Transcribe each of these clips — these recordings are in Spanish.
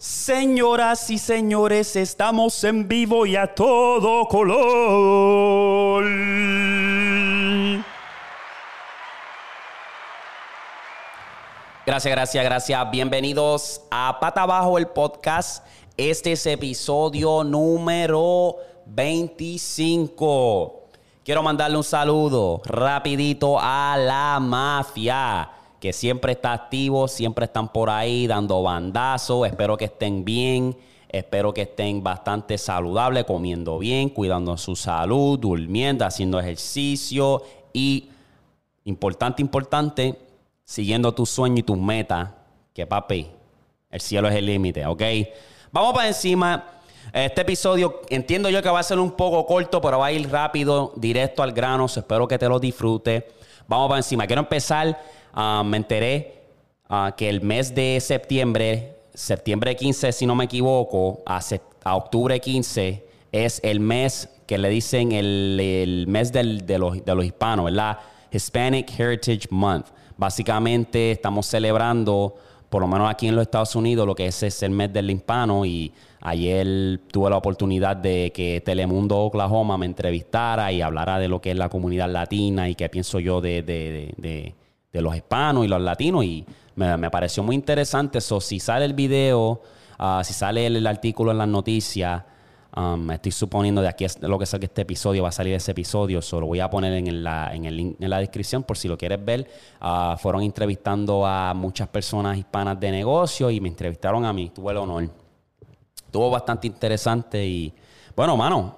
Señoras y señores, estamos en vivo y a todo color. Gracias, gracias, gracias. Bienvenidos a Pata Abajo el podcast. Este es episodio número 25. Quiero mandarle un saludo rapidito a la mafia que siempre está activo, siempre están por ahí dando bandazos. Espero que estén bien, espero que estén bastante saludables, comiendo bien, cuidando su salud, durmiendo, haciendo ejercicio y, importante, importante, siguiendo tu sueño y tus metas, que papi, el cielo es el límite, ¿ok? Vamos para encima. Este episodio entiendo yo que va a ser un poco corto, pero va a ir rápido, directo al grano. Espero que te lo disfrutes. Vamos para encima. Quiero empezar Ah, me enteré ah, que el mes de septiembre, septiembre 15, si no me equivoco, a, octubre 15, es el mes que le dicen el, mes de, los, de los hispanos, ¿verdad? Hispanic Heritage Month. Básicamente estamos celebrando, por lo menos aquí en los Estados Unidos, lo que es, es el mes del hispano y ayer tuve la oportunidad de que Telemundo Oklahoma me entrevistara y hablara de lo que es la comunidad latina y qué pienso yo de, de de los hispanos y los latinos y me, pareció muy interesante eso. Si sale el video, ah, si sale el, artículo en las noticias, um, estoy suponiendo de aquí es lo que salga este episodio, va a salir ese eepisodio, solo voy a poner en, la, en el link en la descripción por si lo quieres ver. Ah, fueron entrevistando a muchas personas hispanas de negocio y me entrevistaron a mí, tuve el honor. Estuvo bastante interesante y bueno, mano,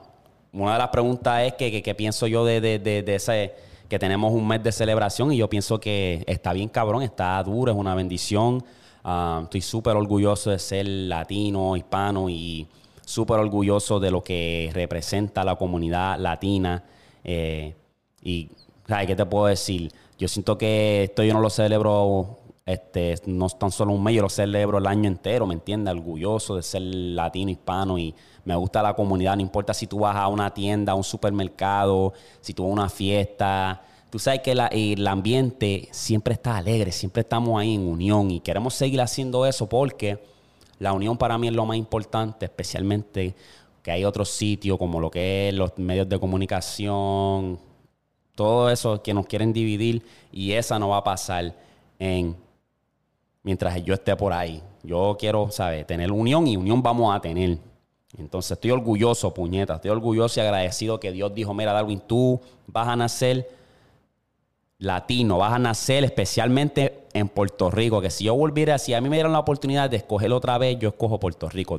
una de las preguntas es que, que, pienso yo de, de, de ese que tenemos un mes de celebración y yo pienso que está bien cabrón, está duro, es una bendición. Ah, estoy súper orgulloso de ser latino, hispano y súper orgulloso de lo que representa la comunidad latina. Eh, y, ¿qué te puedo decir? Yo siento que esto yo no lo celebro este, no tan solo un mes, yo lo celebro el año entero, ¿me entiendes? Orgulloso de ser latino, hispano y me gusta la comunidad, no importa si tú vas a una tienda, a un supermercado, si tú vas a una fiesta. Tú sabes que el ambiente siempre está alegre, siempre estamos ahí en unión y queremos seguir haciendo eso porque la unión para mí es lo más importante, especialmente que hay otros sitios como lo que es los medios de comunicación, todo eso que nos quieren dividir y esa no va a pasar en mientras yo esté por ahí. Yo quiero, ¿sabes? Tener unión y unión vamos a tener. Entonces estoy orgulloso, puñeta. Estoy orgulloso y agradecido que Dios dijo, mira, Darwin, tú vas a nacer latino, vas a nacer especialmente en Puerto Rico, que si yo volviera, si a mí me dieran la oportunidad de escoger otra vez, yo escojo Puerto Rico.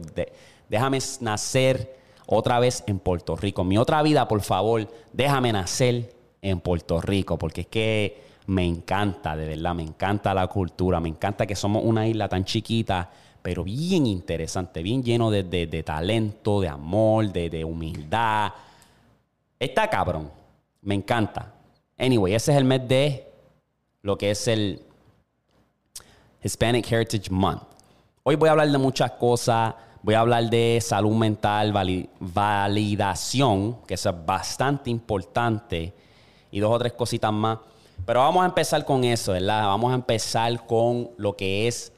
déjame nacer otra vez en Puerto Rico. Mi otra vida, por favor, déjame nacer en Puerto Rico, porque es que me encanta, de verdad, me encanta la cultura, me encanta que somos una isla tan chiquita, pero bien interesante, bien lleno de, talento, de amor, de, humildad. Está cabrón, me encanta. Anyway, ese es el mes de lo que es el Hispanic Heritage Month. Hoy voy a hablar de muchas cosas. Voy a hablar de salud mental, validación, que es bastante importante, y dos o tres cositas más. Pero vamos a empezar con eso, ¿verdad? Vamos a empezar con lo que es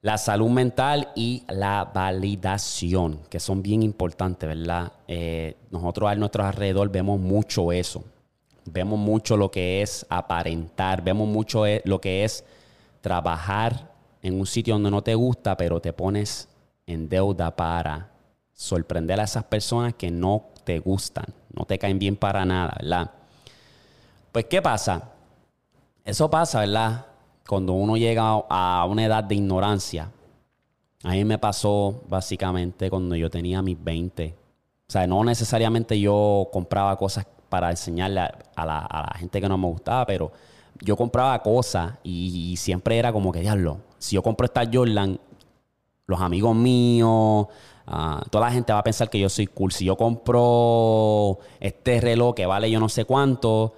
la salud mental y la validación, que son bien importantes, ¿verdad? Eh, nosotros a nuestro alrededor vemos mucho eso. Vemos mucho lo que es aparentar, vemos mucho eh, lo que es trabajar en un sitio donde no te gusta, pero te pones en deuda para sorprender a esas personas que no te gustan, no te caen bien para nada, ¿verdad? Pues, ¿qué pasa? Eso pasa, ¿verdad? Cuando uno llega a una edad de ignorancia. A mí me pasó básicamente cuando yo tenía mis 20. O sea, no necesariamente yo compraba cosas para enseñarle a, la, gente que no me gustaba, pero yo compraba cosas y, siempre era como que, diablo, si yo compro esta Jordan, los amigos míos, ah, toda la gente va a pensar que yo soy cool. Si yo compro este reloj que vale yo no sé cuánto,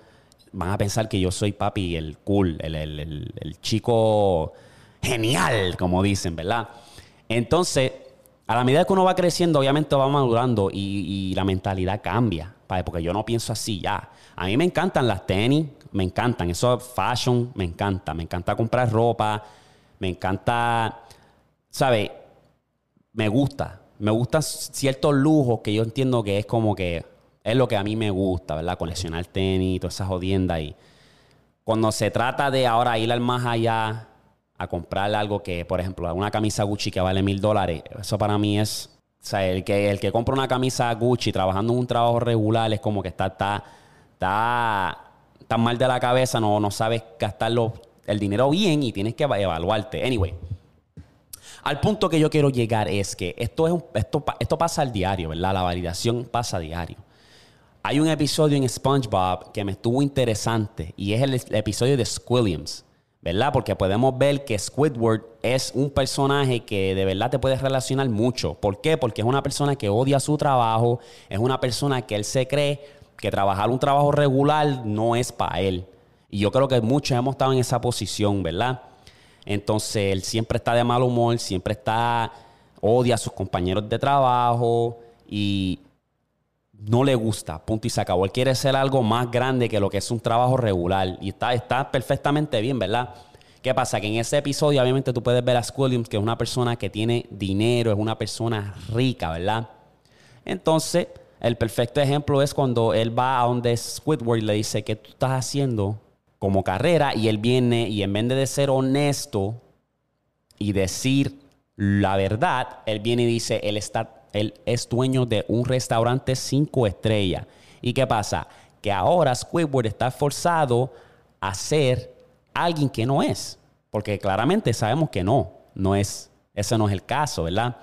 van a pensar que yo soy papi, el cool, el, chico genial, como dicen, ¿verdad? Entonces, a la medida que uno va creciendo, obviamente va madurando y, la mentalidad cambia, porque yo no pienso así ya. A mí me encantan las tenis, me encantan, eso fashion, me encanta, me encanta comprar ropa, me encanta, ¿sabes? me gusta. Me gustan ciertos lujos que yo entiendo que es como que es lo que a mí me gusta, ¿verdad? Coleccionar tenis, todas esas jodiendas. Y cuando se trata de ahora ir al más allá a comprar algo que, por ejemplo, una camisa Gucci que vale mil dólares, eso para mí es. O sea, el que, el que compra una camisa Gucci trabajando en un trabajo regular es como que está, está, está mal de la cabeza, no, no sabes gastarlo el dinero bien y tienes que evaluarte. Anyway, al punto que yo quiero llegar es que esto, es esto, esto pasa al diario, ¿verdad? La validación pasa a diario. Hay un episodio en SpongeBob que me estuvo interesante y es el, episodio de Squilliams, ¿verdad? Porque podemos ver que Squidward es un personaje que de verdad te puedes relacionar mucho. ¿Por qué? Porque es una persona que odia su trabajo, es una persona que él se cree que trabajar un trabajo regular no es para él. Y yo creo que muchos hemos estado en esa posición, ¿verdad? Entonces él siempre está de mal humor, siempre está, odia a sus compañeros de trabajo y no le gusta, punto y se acabó. Él quiere ser algo más grande que lo que es un trabajo regular y está, está perfectamente bien, ¿verdad? ¿Qué pasa? Que en ese episodio obviamente tú puedes ver a Squilliams, que es una persona que tiene dinero, es una persona rica, ¿verdad? Entonces, el perfecto ejemplo es cuando él va a donde Squidward y le dice, ¿qué tú estás haciendo? como carrera y él viene y en vez de ser honesto y decir la verdad, él viene y dice, él, está, él es dueño de un restaurante cinco estrellas. ¿Y qué pasa? Que ahora Squidward está forzado a ser alguien que no es. Porque claramente sabemos que no, no es, ese no es el caso, ¿verdad?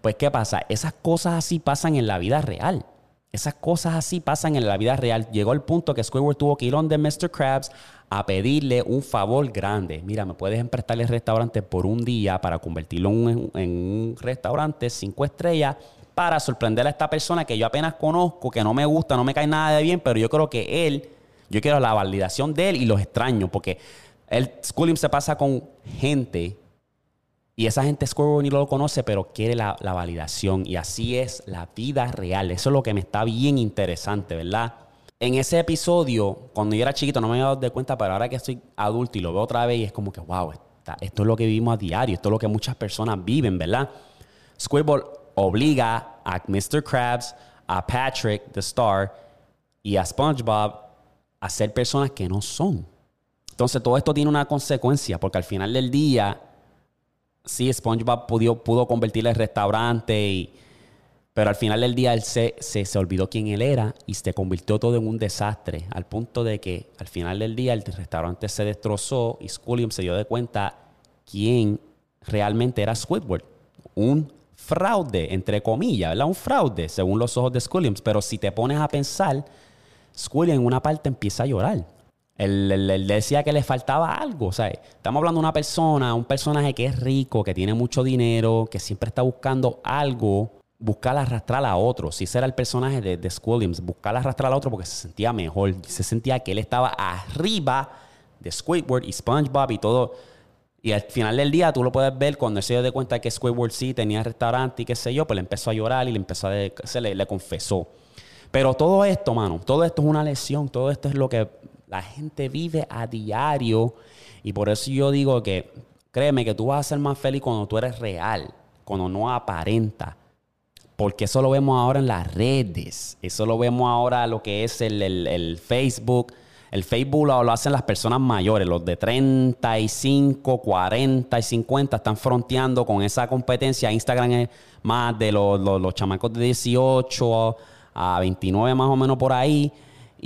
Pues ¿qué pasa? Esas cosas así pasan en la vida real. Esas cosas así pasan en la vida real. Llegó el punto que Squidward tuvo que ir donde Mr. Krabs a pedirle un favor grande. Mira, ¿me puedes emprestar el restaurante por un día para convertirlo en, un restaurante cinco estrellas? Para sorprender a esta persona que yo apenas conozco, que no me gusta, no me cae nada de bien, pero yo creo que él, yo quiero la validación de él y los extraño, porque el schooling se pasa con gente y esa gente Squirrel ni lo conoce, pero quiere la, validación. Y así es la vida real. Eso es lo que me está bien interesante, ¿verdad? En ese episodio, cuando yo era chiquito, no me había dado cuenta, pero ahora que estoy adulto y lo veo otra vez, y es como que, wow, esto es lo que vivimos a diario, esto es lo que muchas personas viven, ¿verdad? Squirrel obliga a Mr. Krabs, a Patrick, the star, y a SpongeBob a ser personas que no son. Entonces, todo esto tiene una consecuencia, porque al final del día sí, SpongeBob pudo, pudo convertirle el restaurante, y, pero al final del día él se, se, olvidó quién él era y se convirtió todo en un desastre, al punto de que al final del día el restaurante se destrozó y Squilliam se dio de cuenta quién realmente era Squidward. Un fraude, entre comillas, ¿verdad? Un fraude, según los ojos de Squilliams. Pero si te pones a pensar, Squilliam en una parte empieza a llorar. Él, decía que le faltaba algo. O sea, estamos hablando de una persona, un personaje que es rico, que tiene mucho dinero, que siempre está buscando algo, buscar arrastrar a otro. Si ese era el personaje de, de Squilliams, buscar arrastrar a otro porque se sentía mejor. Se sentía que él estaba arriba de Squidward y SpongeBob y todo. Y al final del día tú lo puedes ver cuando él se dio cuenta que Squidward sí tenía restaurante y qué sé yo, pues le empezó a llorar y le empezó a se le, le confesó. Pero todo esto, mano, todo esto es una lesión, todo esto es lo que la gente vive a diario y por eso yo digo que créeme que tú vas a ser más feliz cuando tú eres real, cuando no aparenta. Porque eso lo vemos ahora en las redes, eso lo vemos ahora lo que es el, Facebook. El Facebook lo, hacen las personas mayores, los de 35, 40 y 50 están fronteando con esa competencia. Instagram es más de los, los chamacos de 18 a 29 más o menos por ahí.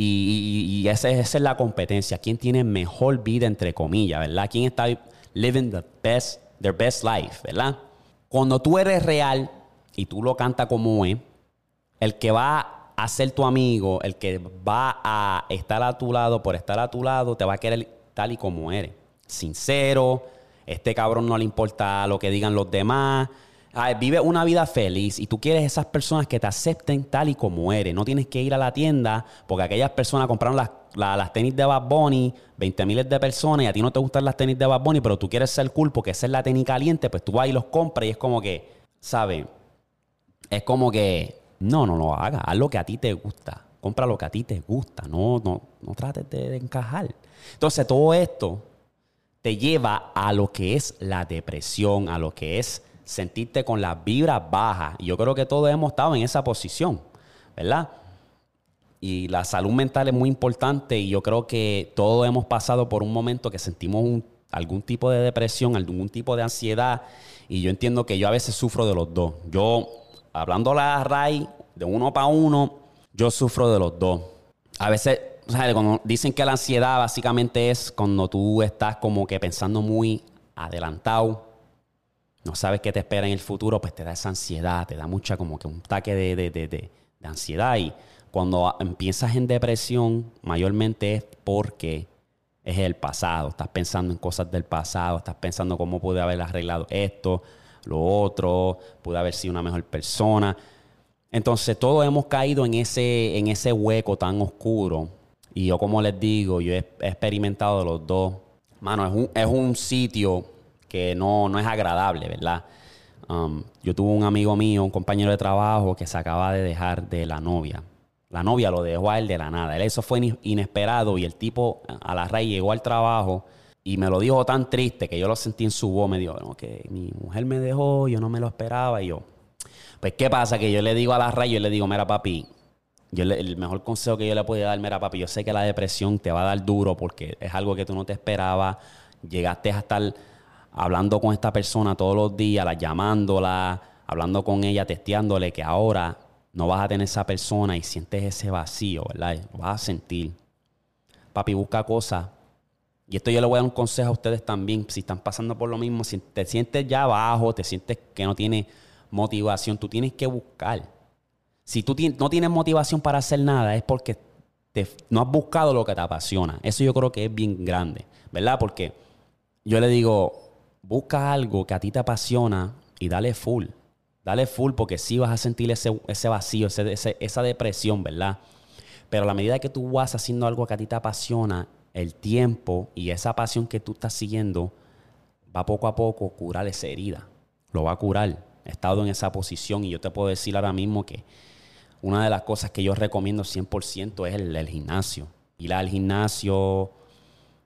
Y, esa, es la competencia. ¿Quién tiene mejor vida, entre comillas, verdad? ¿Quién está living the best, their best life, verdad? Cuando tú eres real y tú lo cantas como es, el que va a ser tu amigo, el que va a estar a tu lado por estar a tu lado, te va a querer tal y como eres. Sincero, este cabrón no le importa lo que digan los demás, vive una vida feliz y tú quieres esas personas que te acepten tal y como eres. No tienes que ir a la tienda porque aquellas personas compraron las, las, tenis de Bad Bunny, 20 miles de personas y a ti no te gustan las tenis de Bad Bunny, pero tú quieres ser cool porque esa es la tenis caliente, pues tú vas y los compras y es como que, ¿sabes? Es como que, no, no lo hagas, haz lo que a ti te gusta. Compra lo que a ti te gusta, no, no, no trates de encajar. Entonces, todo esto te lleva a lo que es la depresión, a lo que es sentirte con las vibras bajas. Y yo creo que todos hemos estado en esa posición, ¿verdad? Y la salud mental es muy importante y yo creo que todos hemos pasado por un momento que sentimos algún tipo de depresión, algún tipo de ansiedad y yo entiendo que yo a veces sufro de los dos. Yo, hablando la RAI de uno para uno, yo sufro de los dos. A veces, cuando dicen que la ansiedad básicamente es cuando tú estás como que pensando muy adelantado, no sabes qué te espera en el futuro, pues te da esa ansiedad, te da mucha como que un taque de, de, de, de ansiedad y cuando empiezas en depresión, mayormente es porque es el pasado. Estás pensando en cosas del pasado, estás pensando cómo pude haber arreglado esto, lo otro, pude haber sido una mejor persona. Entonces, todos hemos caído en ese, en ese hueco tan oscuro. Y yo, como les digo, yo he, experimentado los dos. Mano, es un, es un sitio que no, no es agradable, ¿verdad? Um, yo tuve un amigo mío, un compañero de trabajo, que se acaba de dejar de la novia. La novia lo dejó a él de la nada. Eso fue inesperado y el tipo a la raíz llegó al trabajo y me lo dijo tan triste que yo lo sentí en su voz. Me dijo, que mi mujer me dejó, yo no me lo esperaba. Y yo, pues, ¿qué pasa? Que yo le digo a la raíz, yo le digo, mira, papi, yo el mejor consejo que yo le podía dar, mira, papi, yo sé que la depresión te va a dar duro porque es algo que tú no te esperabas. Llegaste a estar hablando con esta persona todos los días, la llamándola, hablando con ella, testeándole que ahora no vas a tener esa persona y sientes ese vacío, ¿verdad? Lo vas a sentir. Papi, busca cosas. Y esto yo le voy a dar un consejo a ustedes también. Si están pasando por lo mismo, si te sientes ya abajo, te sientes que no tienes motivación, tú tienes que buscar. Si tú no tienes motivación para hacer nada, es porque no has buscado lo que te apasiona. Eso yo creo que es bien grande, ¿verdad? Porque yo le digo, busca algo que a ti te apasiona y dale full. Dale full porque sí vas a sentir ese, ese vacío, esa depresión, ¿verdad? Pero a la medida que tú vas haciendo algo que a ti te apasiona, el tiempo y esa pasión que tú estás siguiendo va poco a poco a curar esa herida. Lo va a curar. He estado en esa posición y yo te puedo decir ahora mismo que una de las cosas que yo recomiendo 100% es el, el gimnasio. Ir al gimnasio,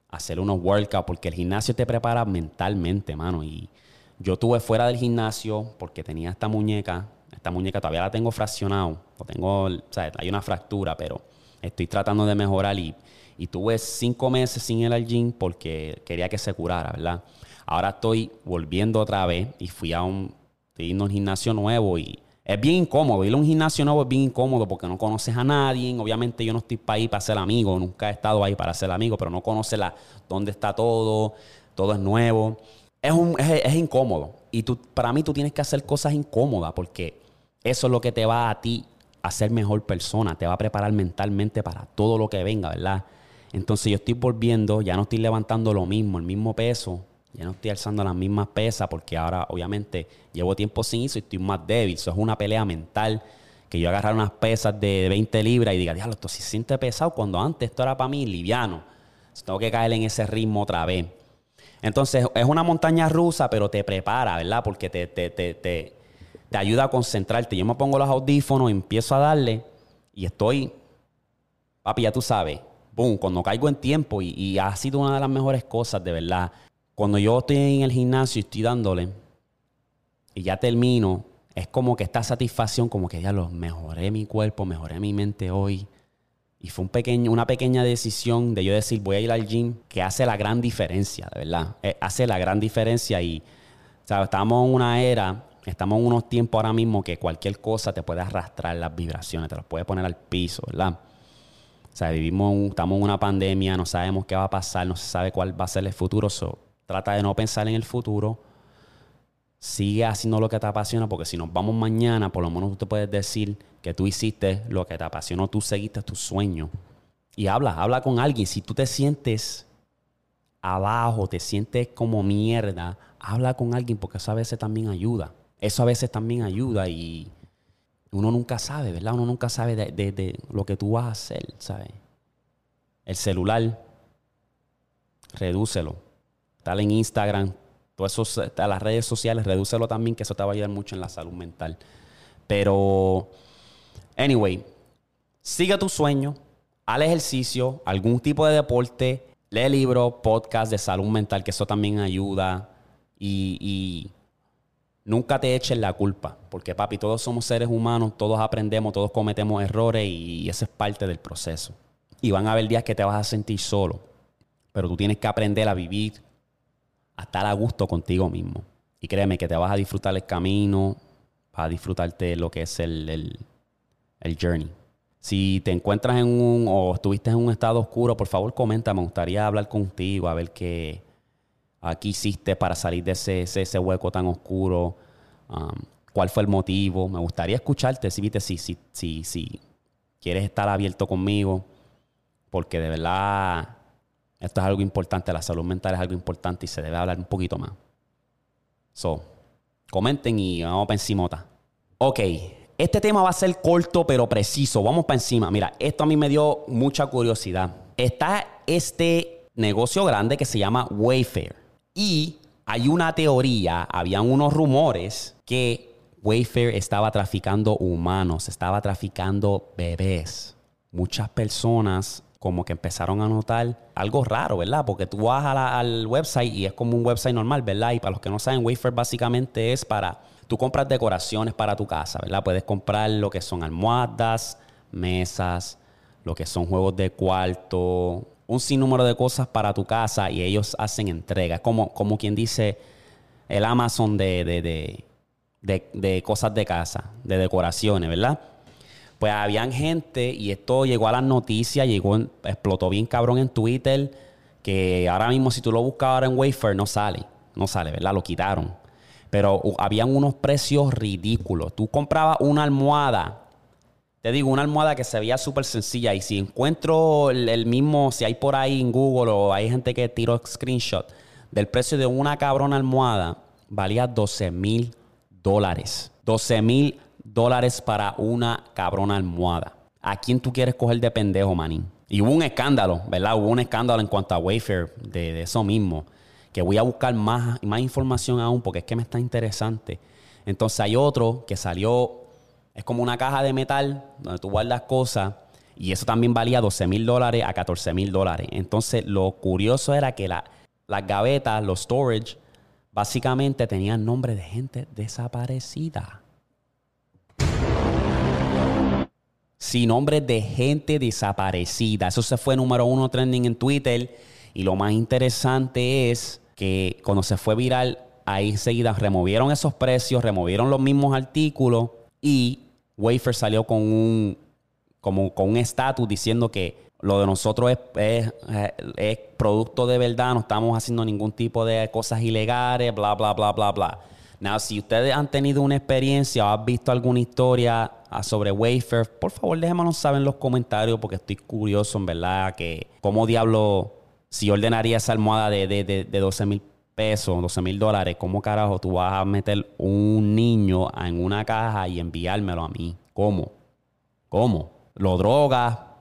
hacer unos workouts, porque el gimnasio te prepara mentalmente, mano. Y yo tuve fuera del gimnasio porque tenía esta muñeca. Esta muñeca todavía la tengo fraccionado. Tengo, hay una fractura, pero estoy tratando de mejorar y, y tuve cinco meses sin ir al gym porque quería que se curara, ¿verdad? Ahora estoy volviendo otra vez y fui a un, estoy a un gimnasio nuevo y es bien incómodo. Ir a un gimnasio nuevo es bien incómodo porque no conoces a nadie. Obviamente yo no estoy para ir para ser amigo, nunca he estado ahí para ser amigo, pero no conoces dónde está todo, todo es nuevo es, un, es, incómodo. Y tú, para mí tú tienes que hacer cosas incómodas porque eso es lo que te va a ti a ser mejor persona, te va a preparar mentalmente para todo lo que venga, ¿verdad? Entonces yo estoy volviendo, ya no estoy levantando lo mismo, el mismo peso, ya no estoy alzando las mismas pesas porque ahora obviamente llevo tiempo sin eso y estoy más débil. Eso es una pelea mental que yo agarrar unas pesas de 20 libras y diga, diablo, esto se siente pesado cuando antes esto era para mí liviano. tengo que caer en ese ritmo otra vez. Entonces, es una montaña rusa, pero te prepara, ¿verdad? Porque te, te, te, te, ayuda a concentrarte. Yo me pongo los audífonos, empiezo a darle y estoy, papi, ya tú sabes, boom, cuando caigo en tiempo y, y, ha sido una de las mejores cosas, de verdad. Cuando yo estoy en el gimnasio y estoy dándole y ya termino, es como que esta satisfacción, como que ya lo mejoré mi cuerpo, mejoré mi mente hoy. Y fue un pequeño, una pequeña decisión de yo decir, voy a ir al gym, que hace la gran diferencia, de verdad. Eh, hace la gran diferencia y. Estamos en una era, estamos en unos tiempos ahora mismo que cualquier cosa te puede arrastrar las vibraciones, te las puede poner al piso, ¿verdad? O sea, vivimos, estamos en una pandemia, no sabemos qué va a pasar, no se sabe cuál va a ser el futuro. So, trata de no pensar en el futuro. Sigue haciendo lo que te apasiona, porque si nos vamos mañana, por lo menos tú te puedes decir que tú hiciste lo que te apasionó, tú seguiste tu sueño. Y habla, habla con alguien. Si tú te sientes abajo, te sientes como mierda, habla con alguien porque eso a veces también ayuda. Eso a veces también ayuda y uno nunca sabe, ¿verdad? Uno nunca sabe de, lo que tú vas a hacer, ¿sabes? El celular, redúcelo. Dale en Instagram, todas las redes sociales, redúcelo también, que eso te va a ayudar mucho en la salud mental. Pero Anyway, sigue tu sueño, haz ejercicio, algún tipo de deporte, lee libros, podcast de salud mental, que eso también ayuda. Y, Nunca te eches la culpa, porque papi, todos somos seres humanos, todos aprendemos, todos cometemos errores y ese es parte del proceso. Y van a haber días que te vas a sentir solo, pero tú tienes que aprender a vivir, a estar a gusto contigo mismo. Y créeme que te vas a disfrutar el camino, vas a disfrutarte lo que es el, el, el journey. Si te encuentras en un o estuviste en un estado oscuro, por favor comenta, me gustaría hablar contigo, a ver qué aquí hiciste para salir de ese, ese, hueco tan oscuro, um, cuál fue el motivo. Me gustaría escucharte, si viste, si, si, quieres estar abierto conmigo, porque de verdad esto es algo importante, la salud mental es algo importante y se debe hablar un poquito más. So, comenten y vamos para encima. Ok, este tema va a ser corto pero preciso. Vamos para encima. Mira, esto a mí me dio mucha curiosidad. Está este negocio grande que se llama Wayfair. Y hay una teoría, habían unos rumores que Wayfair estaba traficando humanos, estaba traficando bebés. Muchas personas como que empezaron a notar algo raro, ¿verdad? Porque tú vas al website y es como un website normal, ¿verdad? Y para los que no saben, Wayfair básicamente es para, tú compras decoraciones para tu casa, ¿verdad? Puedes comprar lo que son almohadas, mesas, lo que son juegos de cuarto, un sinnúmero de cosas para tu casa y ellos hacen entregas. Como, como quien dice el Amazon de, de, cosas de casa, de decoraciones, ¿verdad? Pues habían gente y esto llegó a las noticias, llegó, explotó bien cabrón en Twitter, que ahora mismo si tú lo buscas ahora en Wayfair no sale, no sale, ¿verdad? Lo quitaron. Pero habían unos precios ridículos. Tú comprabas una almohada te digo, una almohada que se veía súper sencilla. Y si encuentro el, mismo, si hay por ahí en Google o hay gente que tiró screenshot del precio de una cabrona almohada, valía 12 mil dólares. 12 mil dólares para una cabrona almohada. ¿A quién tú quieres coger de pendejo, manín? Y hubo un escándalo, ¿verdad? Hubo un escándalo en cuanto a Wayfair de, de eso mismo. Que voy a buscar más, más información aún porque es que me está interesante. Entonces hay otro que salió es como una caja de metal donde tú guardas cosas y eso también valía 12 mil dólares a 14 mil dólares. Entonces lo curioso era que las gavetas, los storage, básicamente tenían nombre de gente desaparecida. Sí, nombre de gente desaparecida. Eso se fue número uno trending en Twitter. Y lo más interesante es que cuando se fue viral, ahí enseguida removieron esos precios, removieron los mismos artículos y Wafer salió con un como con un estatus diciendo que lo de nosotros es, es, producto de verdad, no estamos haciendo ningún tipo de cosas ilegales, bla, bla, bla, bla, bla. Now, si ustedes han tenido una experiencia o han visto alguna historia ah, sobre Wafer, por favor déjenmelo saber en los comentarios porque estoy curioso en verdad que cómo diablo, si ordenaría esa almohada de, de, de, de 12 mil pesos, 12 mil dólares, ¿cómo carajo tú vas a meter un niño en una caja y enviármelo a mí? ¿Cómo? ¿Cómo? Lo droga,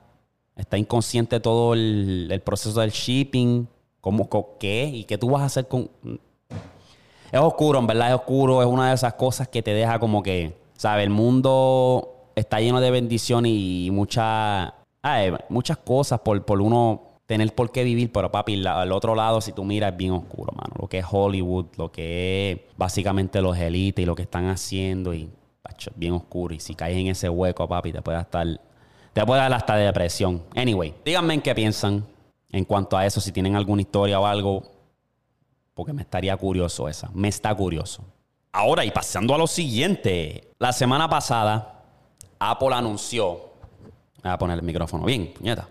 está inconsciente todo el, proceso del shipping. ¿Cómo? ¿Qué? ¿Y qué tú vas a hacer con...? Es oscuro, en verdad es oscuro. Es una de esas cosas que te deja como que, ¿sabes? El mundo está lleno de bendiciones y muchas, muchas cosas por, por uno tener por qué vivir, pero papi, al otro lado, si tú miras, es bien oscuro, mano. Lo que es Hollywood, lo que es básicamente los élites y lo que están haciendo, y es bien oscuro. Y si caes en ese hueco, papi, te puede estar. Te puede dar hasta depresión. Anyway, díganme en qué piensan en cuanto a eso, si tienen alguna historia o algo, porque me estaría curioso esa. Me está curioso. Ahora, y pasando a lo siguiente. La semana pasada, Apple anunció. Voy a poner el micrófono bien, puñeta.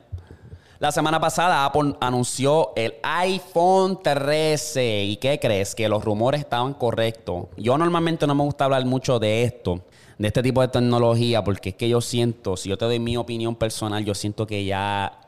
La semana pasada Apple anunció el iPhone 13. ¿Y qué crees? Que los rumores estaban correctos. Yo normalmente no me gusta hablar mucho de esto, de este tipo de tecnología, porque es que yo siento, si yo te doy mi opinión personal, yo siento que ya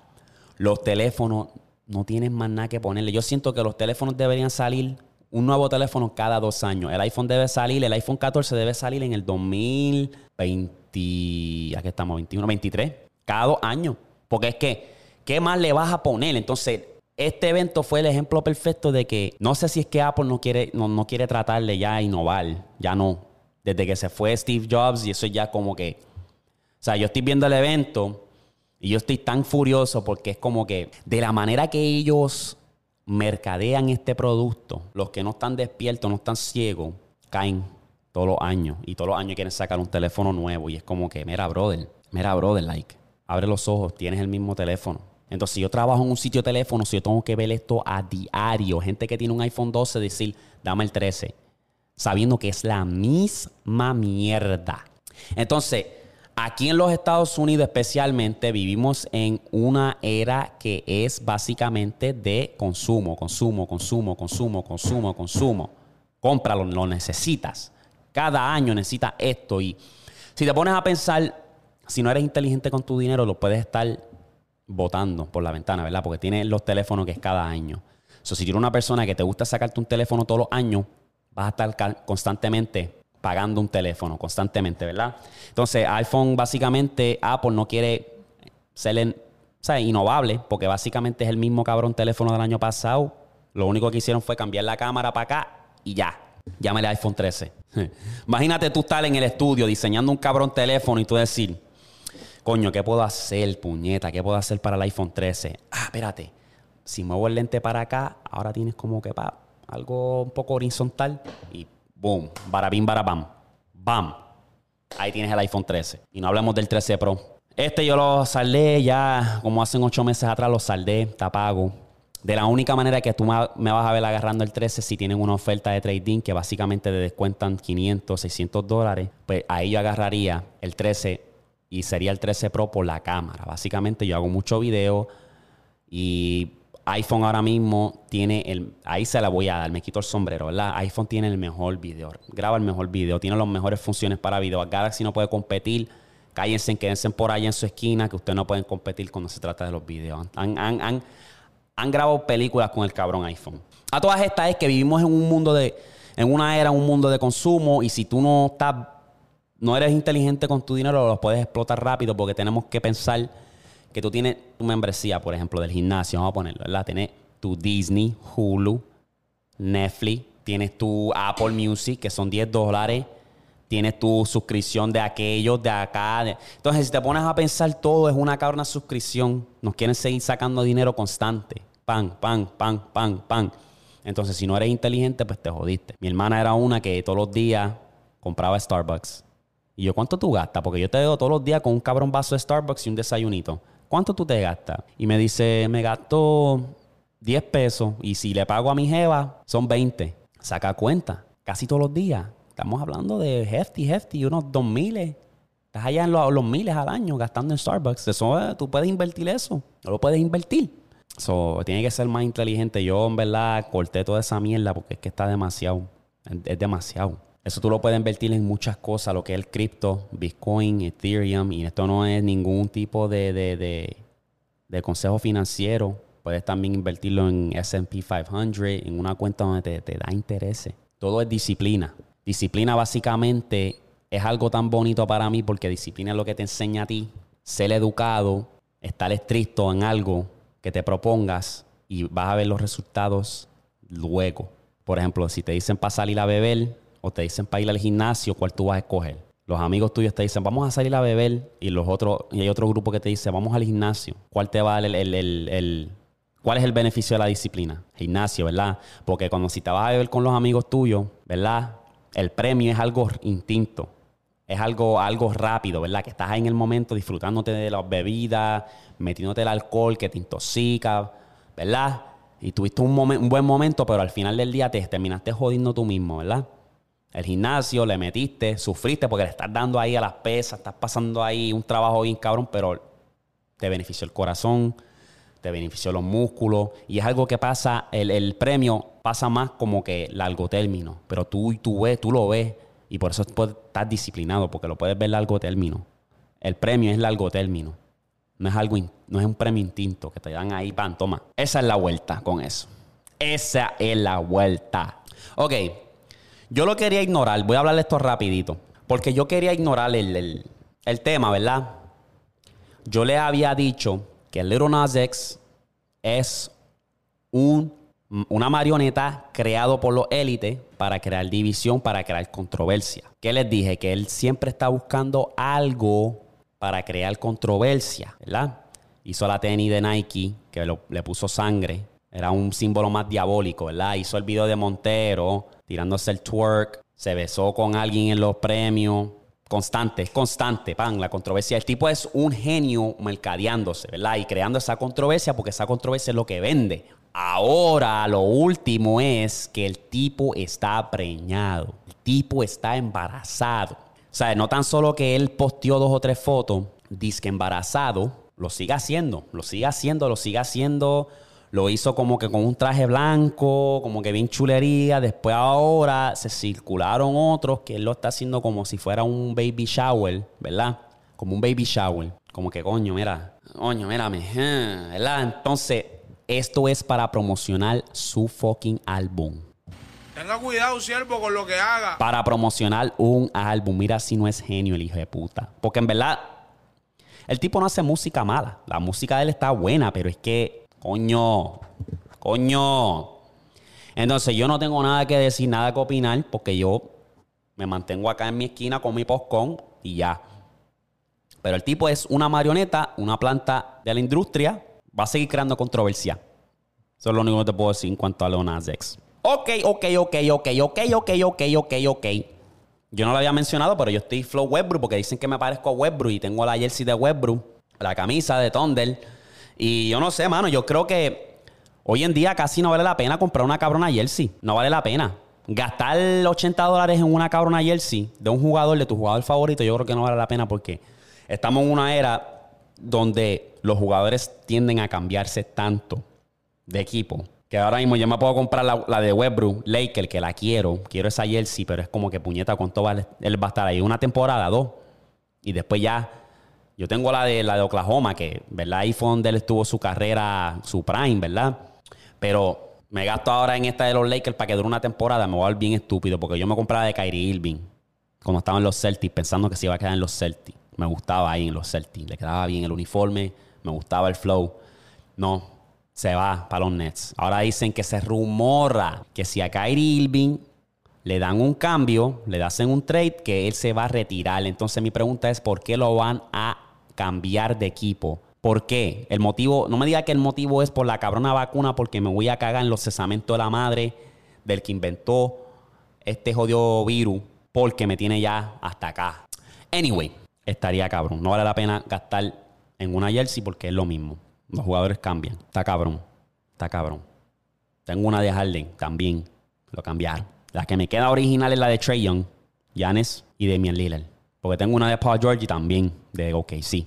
los teléfonos no tienen más nada que ponerle. Yo siento que los teléfonos deberían salir un nuevo teléfono cada dos años. El iPhone debe salir, el iPhone 14 debe salir en el 2020, aquí estamos, 21, 23, cada dos años. Porque es que ¿Qué más le vas a poner? Entonces, este evento fue el ejemplo perfecto de que no sé si es que Apple no quiere, no, no quiere tratar de ya innovar, ya no. Desde que se fue Steve Jobs y eso ya como que... O sea, yo estoy viendo el evento y yo estoy tan furioso porque es como que de la manera que ellos mercadean este producto, los que no están despiertos, no están ciegos, caen. todos los años. Y todos los años quieren sacar un teléfono nuevo. Y es como que, mira, brother, mira, brother, like, abre los ojos, tienes el mismo teléfono. Entonces, si yo trabajo en un sitio de teléfono, si yo tengo que ver esto a diario, gente que tiene un iPhone 12 decir, dame el 13, sabiendo que es la misma mierda. Entonces, aquí en los Estados Unidos especialmente vivimos en una era que es básicamente de consumo, consumo, consumo, consumo, consumo, consumo. Cómpralo, lo necesitas. Cada año necesitas esto y si te pones a pensar, si no eres inteligente con tu dinero, lo puedes estar botando por la ventana, ¿verdad? Porque tienes los teléfonos que es cada año. So, si tienes una persona que te gusta sacarte un teléfono todos los años, vas a estar constantemente pagando un teléfono, constantemente, ¿verdad? Entonces, iPhone, básicamente, Apple no quiere ser innovable, porque básicamente es el mismo cabrón teléfono del año pasado. Lo único que hicieron fue cambiar la cámara para acá y ya. Llámale iPhone 13. Imagínate tú estar en el estudio diseñando un cabrón teléfono y tú decir, coño, ¿qué puedo hacer, puñeta? ¿Qué puedo hacer para el iPhone 13? Ah, espérate. Si muevo el lente para acá, ahora tienes como que pa, algo un poco horizontal y boom, barabim, barabam, bam. Ahí tienes el iPhone 13. Y no hablemos del 13 Pro. Este yo lo saldé ya, como hace ocho meses atrás, lo saldé, está pago. De la única manera que tú me vas a ver agarrando el 13 si tienen una oferta de trading que básicamente te descuentan 500, 600 dólares, pues ahí yo agarraría el 13 y sería el 13 Pro por la cámara. Básicamente yo hago mucho video y iPhone ahora mismo tiene el... Ahí se la voy a dar, me quito el sombrero, ¿verdad? iPhone tiene el mejor video, graba el mejor video, tiene las mejores funciones para video. Galaxy no puede competir. Cállense, quédense por ahí en su esquina, que ustedes no pueden competir cuando se trata de los videos. Han, han, han, grabado películas con el cabrón iPhone. A todas estas es que vivimos en un mundo de... En una era, un mundo de consumo y si tú no estás no eres inteligente con tu dinero, lo puedes explotar rápido porque tenemos que pensar que tú tienes tu membresía, por ejemplo, del gimnasio, vamos a ponerlo, ¿verdad? Tienes tu Disney, Hulu, Netflix, tienes tu Apple Music, que son 10 dólares, tienes tu suscripción de aquellos, de acá. Entonces, si te pones a pensar, todo es una una suscripción. Nos quieren seguir sacando dinero constante. Pan, pan, pan, pan, pan. Entonces, si no eres inteligente, pues te jodiste. Mi hermana era una que todos los días compraba Starbucks y yo, ¿cuánto tú gastas? Porque yo te veo todos los días con un cabrón vaso de Starbucks y un desayunito. ¿Cuánto tú te gastas? Y me dice, me gasto 10 pesos. Y si le pago a mi jeva, son 20. Saca cuenta. Casi todos los días. Estamos hablando de hefty, hefty, unos 2 miles. Estás allá en los, miles al año gastando en Starbucks. Eso, eh, tú puedes invertir eso. No lo puedes invertir. So, tiene que ser más inteligente. Yo, en verdad, corté toda esa mierda porque es que está demasiado. Es demasiado. Eso tú lo puedes invertir en muchas cosas, lo que es el cripto, Bitcoin, Ethereum, y esto no es ningún tipo de, consejo financiero. Puedes también invertirlo en SP 500, en una cuenta donde te, da interés. Todo es disciplina. Disciplina básicamente es algo tan bonito para mí porque disciplina es lo que te enseña a ti, ser educado, estar estricto en algo que te propongas y vas a ver los resultados luego. Por ejemplo, si te dicen para salir a beber, o te dicen para ir al gimnasio, ¿cuál tú vas a escoger? Los amigos tuyos te dicen, vamos a salir a beber, y los otros, y hay otro grupo que te dice, vamos al gimnasio. ¿Cuál te va a dar el, el, cuál es el beneficio de la disciplina? Gimnasio, ¿verdad? Porque cuando si te vas a beber con los amigos tuyos, ¿verdad? El premio es algo instinto. Es algo, algo rápido, ¿verdad? Que estás ahí en el momento disfrutándote de las bebidas, metiéndote el alcohol que te intoxica, ¿verdad? Y tuviste un, un buen momento, pero al final del día te terminaste jodiendo tú mismo, ¿verdad? El gimnasio, le metiste, sufriste porque le estás dando ahí a las pesas, estás pasando ahí un trabajo bien cabrón, pero te benefició el corazón, te benefició los músculos y es algo que pasa, el, premio pasa más como que largo término, pero tú, tú, ves, tú lo ves y por eso estás disciplinado porque lo puedes ver largo término. El premio es largo término, no es, algo, no es un premio instinto que te dan ahí, pan, toma. Esa es la vuelta con eso. Esa es la vuelta. Ok, yo lo quería ignorar. Voy a hablarle esto rapidito. Porque yo quería ignorar el, tema, ¿verdad? Yo le había dicho que Little Nas X es un, una marioneta creado por los élites para crear división, para crear controversia. ¿Qué les dije? Que él siempre está buscando algo para crear controversia, ¿verdad? Hizo la tenis de Nike, que le puso sangre. Era un símbolo más diabólico, ¿verdad? Hizo el video de Montero, tirándose el twerk. se besó con alguien en los premios. Constante, es constante, pan, la controversia. El tipo es un genio mercadeándose, ¿verdad? Y creando esa controversia porque esa controversia es lo que vende. Ahora, lo último es que el tipo está preñado. El tipo está embarazado. O sea, no tan solo que él posteó dos o tres fotos, dice que embarazado, lo sigue haciendo, lo sigue haciendo, lo sigue haciendo. Lo hizo como que con un traje blanco, como que bien chulería. Después ahora se circularon otros que él lo está haciendo como si fuera un baby shower, ¿verdad? Como un baby shower. Como que coño, mira, coño, mírame, ¿verdad? Entonces, esto es para promocionar su fucking álbum. Tenga cuidado, siervo, con lo que haga. Para promocionar un álbum. Mira si no es genio el hijo de puta. Porque en verdad, el tipo no hace música mala. La música de él está buena, pero es que, coño, coño. Entonces yo no tengo nada que decir, nada que opinar, porque yo me mantengo acá en mi esquina con mi postcón y ya. Pero el tipo es una marioneta, una planta de la industria va a seguir creando controversia. Eso es lo único que te puedo decir en cuanto a Leonas X. Ok, ok, ok, ok, ok, ok, ok, ok, ok. Yo no lo había mencionado, pero yo estoy Flow Westbrook porque dicen que me parezco a Westbrook y tengo la jersey de Westbrook, la camisa de Thunder. Y yo no sé, mano, yo creo que hoy en día casi no vale la pena comprar una cabrona jersey. No vale la pena. Gastar 80 dólares en una cabrona jersey de un jugador, de tu jugador favorito, yo creo que no vale la pena porque estamos en una era donde los jugadores tienden a cambiarse tanto de equipo. Que ahora mismo yo me puedo comprar la, de Westbrook, Laker, que la quiero. Quiero esa jersey, pero es como que puñeta, ¿cuánto vale? Él va a estar ahí una temporada, dos. Y después ya. Yo tengo la de, la de Oklahoma, que, ¿verdad? Ahí fue donde él estuvo su carrera, su prime, ¿verdad? Pero me gasto ahora en esta de los Lakers para que dure una temporada. Me voy a ver bien estúpido, porque yo me compré la de Kyrie Irving cuando estaba en los Celtics, pensando que se iba a quedar en los Celtics. Me gustaba ahí en los Celtics. Le quedaba bien el uniforme, me gustaba el flow. No, se va para los Nets. Ahora dicen que se rumora que si a Kyrie Irving le dan un cambio, le hacen un trade, que él se va a retirar. Entonces mi pregunta es, ¿por qué lo van a cambiar de equipo? ¿Por qué? El motivo, no me diga que el motivo es por la cabrona vacuna, porque me voy a cagar en los cesamentos de la madre del que inventó este jodido virus, porque me tiene ya hasta acá. Anyway, estaría cabrón. No vale la pena gastar en una jersey porque es lo mismo. Los jugadores cambian. Está cabrón. Está cabrón. Tengo una de Harden también. Lo cambiaron. La que me queda original es la de Trey Young, Giannis y Damian Lillard. Porque tengo una de Paul George y también de OKC.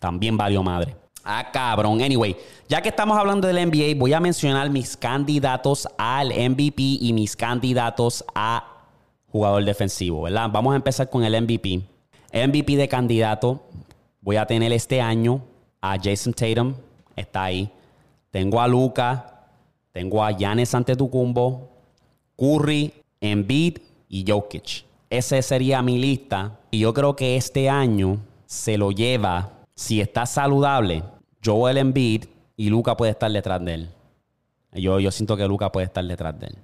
También valió madre. Ah, cabrón. Anyway, ya que estamos hablando del NBA, voy a mencionar mis candidatos al MVP y mis candidatos a jugador defensivo, ¿verdad? Vamos a empezar con el MVP. MVP de candidato, voy a tener este año a Jason Tatum, está ahí. Tengo a Luca, tengo a Giannis Antetokounmpo, Curry, Embiid y Jokic. Esa sería mi lista. Y yo creo que este año se lo lleva, si está saludable, Joel Embiid y Luca puede estar detrás de él. Yo, yo siento que Luca puede estar detrás de él.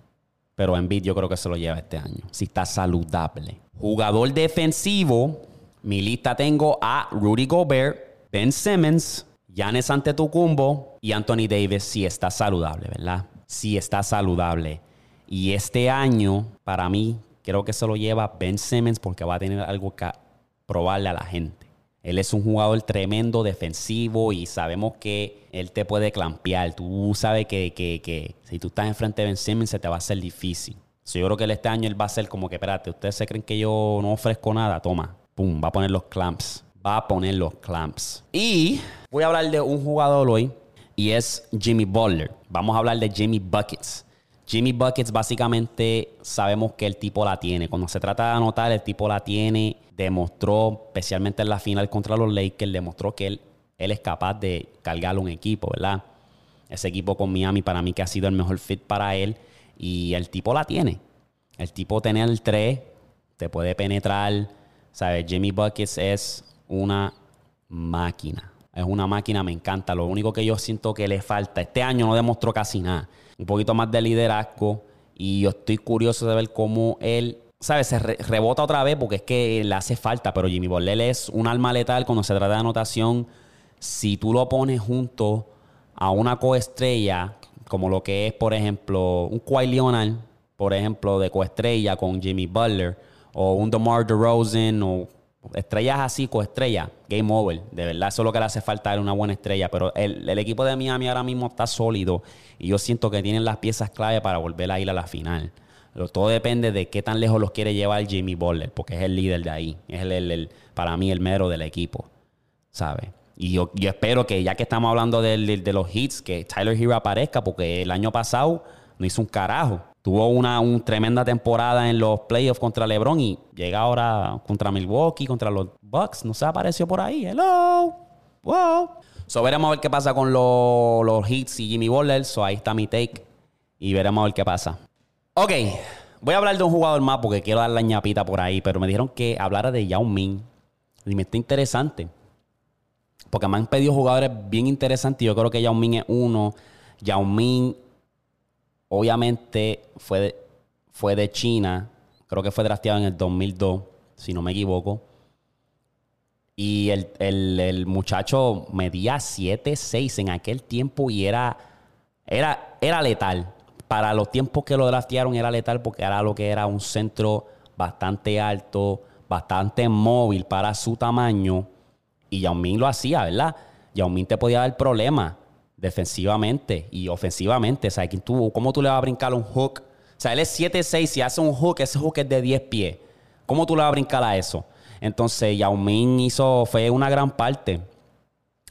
Pero Embiid yo creo que se lo lleva este año, si está saludable. Jugador defensivo, mi lista tengo a Rudy Gobert, Ben Simmons, Giannis Antetokounmpo y Anthony Davis si está saludable, ¿verdad? Si está saludable. Y este año, para mí, creo que se lo lleva Ben Simmons porque va a tener algo que probarle a la gente. Él es un jugador tremendo, defensivo y sabemos que él te puede clampear. Tú sabes que, que, si tú estás enfrente de Ben Simmons se te va a hacer difícil. yo creo que este año él va a ser como que, espérate, ustedes se creen que yo no ofrezco nada, toma, pum, va a poner los clamps va a poner los clamps. Y voy a hablar de un jugador hoy y es Jimmy Butler. Vamos a hablar de Jimmy Buckets. Jimmy Buckets básicamente sabemos que el tipo la tiene. Cuando se trata de anotar, el tipo la tiene. Demostró, especialmente en la final contra los Lakers, demostró que él, él es capaz de cargar un equipo, ¿verdad? Ese equipo con Miami para mí que ha sido el mejor fit para él. Y el tipo la tiene. El tipo tiene el 3, te puede penetrar. ¿Sabes? Jimmy Buckets es una máquina. Es una máquina, me encanta. Lo único que yo siento que le falta, este año no demostró casi nada. Un poquito más de liderazgo. Y yo estoy curioso de ver cómo él, ¿sabes? Se rebota otra vez porque es que le hace falta. Pero Jimmy Borlel es un alma letal cuando se trata de anotación. Si tú lo pones junto a una coestrella, como lo que es, por ejemplo, un Kawhi Leonard, por ejemplo, de coestrella con Jimmy Butler, o un DeMar DeRozan, o estrellas así, coestrella, game over. De verdad, eso es lo que le hace falta a una buena estrella. Pero el, equipo de Miami ahora mismo está sólido y yo siento que tienen las piezas clave para volver a ir a la final. Todo depende de qué tan lejos los quiere llevar Jimmy Butler, porque es el líder de ahí. Es el, para mí el mero del equipo, ¿sabes? Y yo, espero que ya que estamos hablando de, de, de, los hits, que Tyler Hero aparezca, porque el año pasado no hizo un carajo. Tuvo una tremenda temporada en los playoffs contra LeBron y llega ahora contra Milwaukee, contra los Bucks. No se apareció por ahí. Hello. Wow. So veremos a ver qué pasa con los, los hits y Jimmy Butler. So ahí está mi take. Y veremos a ver qué pasa. Ok, voy a hablar de un jugador más porque quiero dar la ñapita por ahí, pero me dijeron que hablara de Yao Ming. Y me está interesante. Porque me han pedido jugadores bien interesantes. Yo creo que Yao Ming es uno. Yao Ming, obviamente, fue de, fue de China. Creo que fue drafteado en el 2002, si no me equivoco. Y el, el, el muchacho medía 7'6 en aquel tiempo y era, era, era letal para los tiempos que lo draftearon era letal porque era lo que era un centro bastante alto, bastante móvil para su tamaño. Y Yao Ming lo hacía, ¿verdad? Yao Ming te podía dar problemas defensivamente y ofensivamente. O sea, ¿cómo tú le vas a brincar un hook? O sea, él es 7'6, si hace un hook, ese hook es de 10 pies. ¿Cómo tú le vas a brincar a eso? Entonces, Yao Ming hizo, fue una gran parte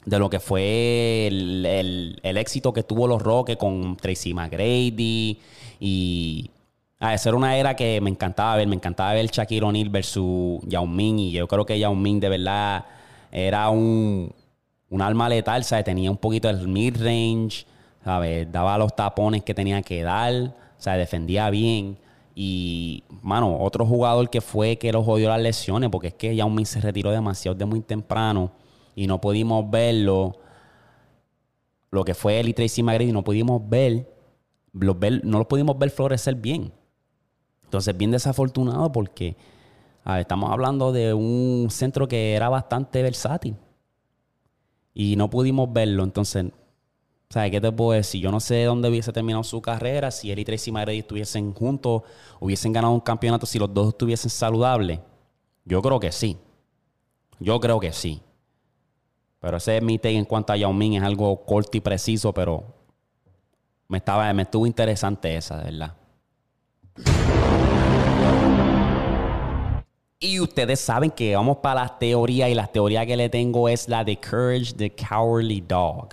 de lo que fue el, el, el, éxito que tuvo los Rockets con Tracy McGrady y a esa era una era que me encantaba ver, me encantaba ver Shaquille O'Neal versus Yao Ming y yo creo que Yao Ming de verdad era un, un alma letal, ¿sabes? tenía un poquito el mid-range, ¿sabes? daba los tapones que tenía que dar, sea, defendía bien. Y, mano, otro jugador que fue que lo jodió las lesiones, porque es que Yao se retiró demasiado de muy temprano y no pudimos verlo. Lo que fue él y Tracy McGrady, no pudimos ver, ver, no lo pudimos ver florecer bien. Entonces, bien desafortunado porque ver, estamos hablando de un centro que era bastante versátil. Y no pudimos verlo. Entonces, ¿sabes qué te puedo decir? Yo no sé dónde hubiese terminado su carrera si él y Tracy McGrady estuviesen juntos, hubiesen ganado un campeonato, si los dos estuviesen saludables. Yo creo que sí. Yo creo que sí. Pero ese es mi take en cuanto a Yao Ming. Es algo corto y preciso, pero me, estaba, me estuvo interesante esa, de verdad. Y ustedes saben que vamos para las teorías y la teoría que le tengo es la de Courage the Cowardly Dog.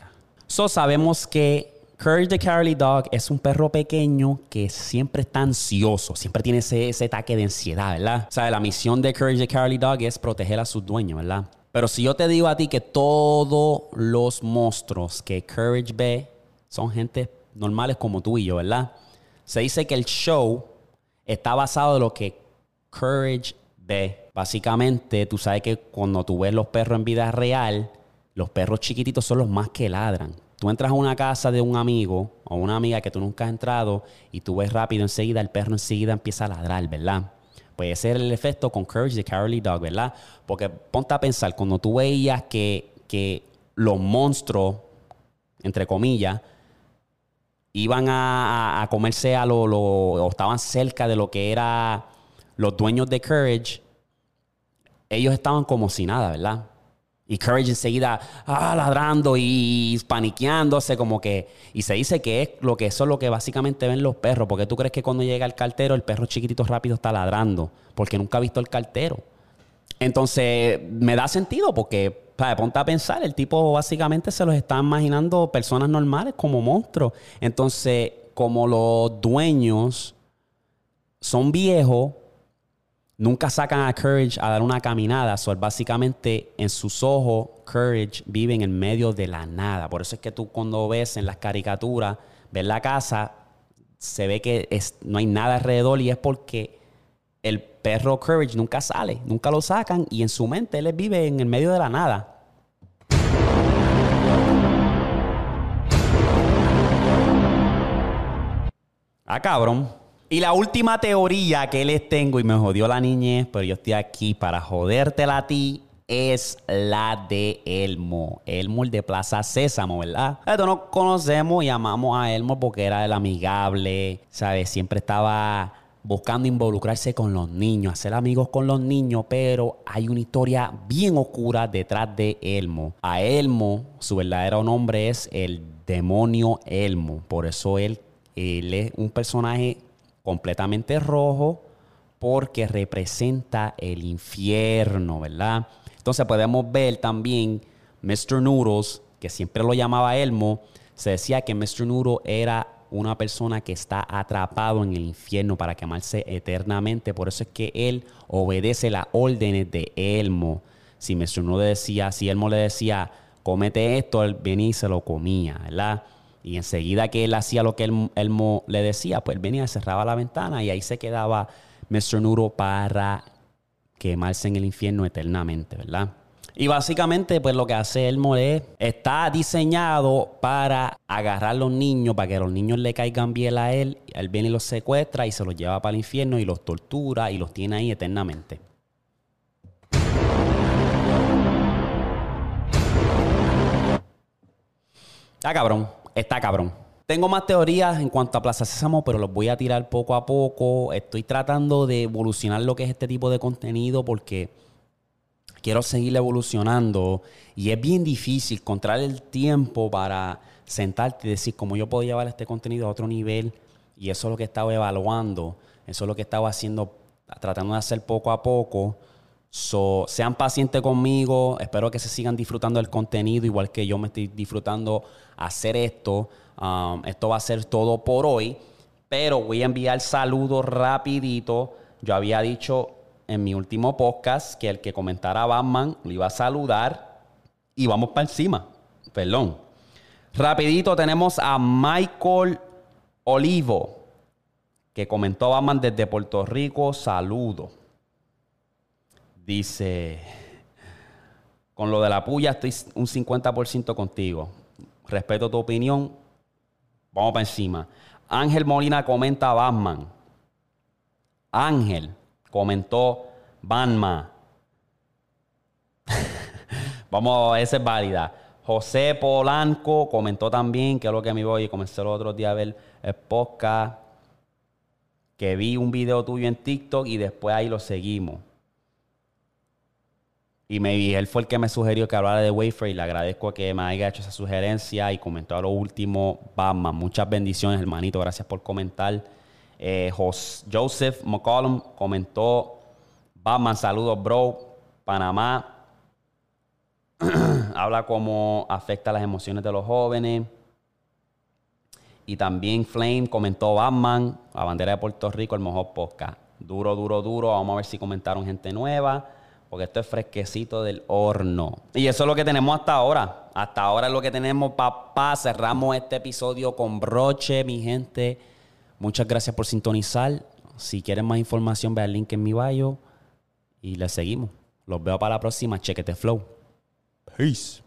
So sabemos que Courage the Cowardly Dog es un perro pequeño que siempre está ansioso, siempre tiene ese, ese ataque de ansiedad, ¿verdad? O sea, la misión de Courage the Cowardly Dog es proteger a sus dueños, ¿verdad? Pero si yo te digo a ti que todos los monstruos que Courage ve son gente normales como tú y yo, ¿verdad? Se dice que el show está basado en lo que Courage Básicamente, tú sabes que cuando tú ves los perros en vida real, los perros chiquititos son los más que ladran. Tú entras a una casa de un amigo o una amiga que tú nunca has entrado y tú ves rápido enseguida, el perro enseguida empieza a ladrar, ¿verdad? Puede ser el efecto con Courage the Cowardly Dog, ¿verdad? Porque ponte a pensar, cuando tú veías que, que los monstruos, entre comillas, iban a, a comerse a lo, lo, o estaban cerca de lo que era los dueños de Courage, ellos estaban como si nada, ¿verdad? Y Courage enseguida ah, ladrando y paniqueándose, como que. Y se dice que es lo que eso es lo que básicamente ven los perros. Porque tú crees que cuando llega el cartero, el perro chiquitito rápido está ladrando. Porque nunca ha visto el cartero. Entonces, me da sentido porque, para ponte a pensar, el tipo básicamente se los está imaginando personas normales como monstruos. Entonces, como los dueños son viejos, Nunca sacan a Courage a dar una caminada. So, básicamente en sus ojos, Courage vive en el medio de la nada. Por eso es que tú cuando ves en las caricaturas, ves la casa, se ve que no hay nada alrededor y es porque el perro Courage nunca sale, nunca lo sacan y en su mente él vive en el medio de la nada. Ah, cabrón. Y la última teoría que les tengo, y me jodió la niñez, pero yo estoy aquí para jodértela a ti es la de Elmo. Elmo el de Plaza Sésamo, ¿verdad? Esto nos conocemos y amamos a Elmo porque era el amigable, ¿sabes? Siempre estaba buscando involucrarse con los niños, hacer amigos con los niños, pero hay una historia bien oscura detrás de Elmo. A Elmo, su verdadero nombre es el demonio Elmo, por eso él, él es un personaje completamente rojo porque representa el infierno, ¿verdad? Entonces podemos ver también Mr. Noodles, que siempre lo llamaba Elmo, se decía que Mr. Noodles era una persona que está atrapado en el infierno para quemarse eternamente. Por eso es que él obedece las órdenes de Elmo. Si Mr. Noodles decía, si Elmo le decía, comete esto, él venía y se lo comía, ¿verdad? Y enseguida que él hacía lo que Elmo le decía, pues él venía, cerraba la ventana y ahí se quedaba Mr. Noodle para quemarse en el infierno eternamente, ¿verdad? Y básicamente, pues lo que hace Elmo es, está diseñado para agarrar a los niños, para que los niños le caigan bien a él. Él viene y los secuestra y se los lleva para el infierno y los tortura y los tiene ahí eternamente. Está cabrón, está cabrón. Tengo más teorías en cuanto a Plaza Sésamo, pero los voy a tirar poco a poco. Estoy tratando de evolucionar lo que es este tipo de contenido porque quiero seguir evolucionando y es bien difícil encontrar el tiempo para sentarte y decir cómo yo puedo llevar este contenido a otro nivel y eso es lo que he estado evaluando, eso es lo que he estado haciendo, tratando de hacer poco a poco. sean pacientes conmigo, espero que se sigan disfrutando del contenido igual que yo me estoy disfrutando hacer esto. Um, esto va a ser todo por hoy, pero voy a enviar saludos rapidito. Yo había dicho en mi último podcast que el que comentara Batman lo iba a saludar y vamos para encima. Perdón. Rapidito tenemos a Michael Olivo que comentó Batman desde Puerto Rico. Saludo. Dice, con lo de la puya estoy un 50% contigo. Respeto tu opinión. Vamos para encima. Ángel Molina comenta Batman. Ángel comentó Banma. Vamos, esa es válida. José Polanco comentó también, que es lo que me voy y comencé los otros días a ver el podcast, que vi un video tuyo en TikTok y después ahí lo seguimos. Y me, él fue el que me sugirió que hablara de Wayfair y le agradezco que me haya hecho esa sugerencia y comentó a lo último. Batman, muchas bendiciones, hermanito. Gracias por comentar. Eh, Joseph McCollum comentó, Batman, saludos, bro. Panamá habla cómo afecta las emociones de los jóvenes. Y también Flame comentó Batman, la bandera de Puerto Rico, el mejor podcast. Duro, duro, duro. Vamos a ver si comentaron gente nueva. Porque esto es fresquecito del horno. Y eso es lo que tenemos hasta ahora. Hasta ahora es lo que tenemos, papá. Cerramos este episodio con broche, mi gente. Muchas gracias por sintonizar. Si quieren más información, ve el link en mi bio y les seguimos. Los veo para la próxima. Chequete Flow. Peace.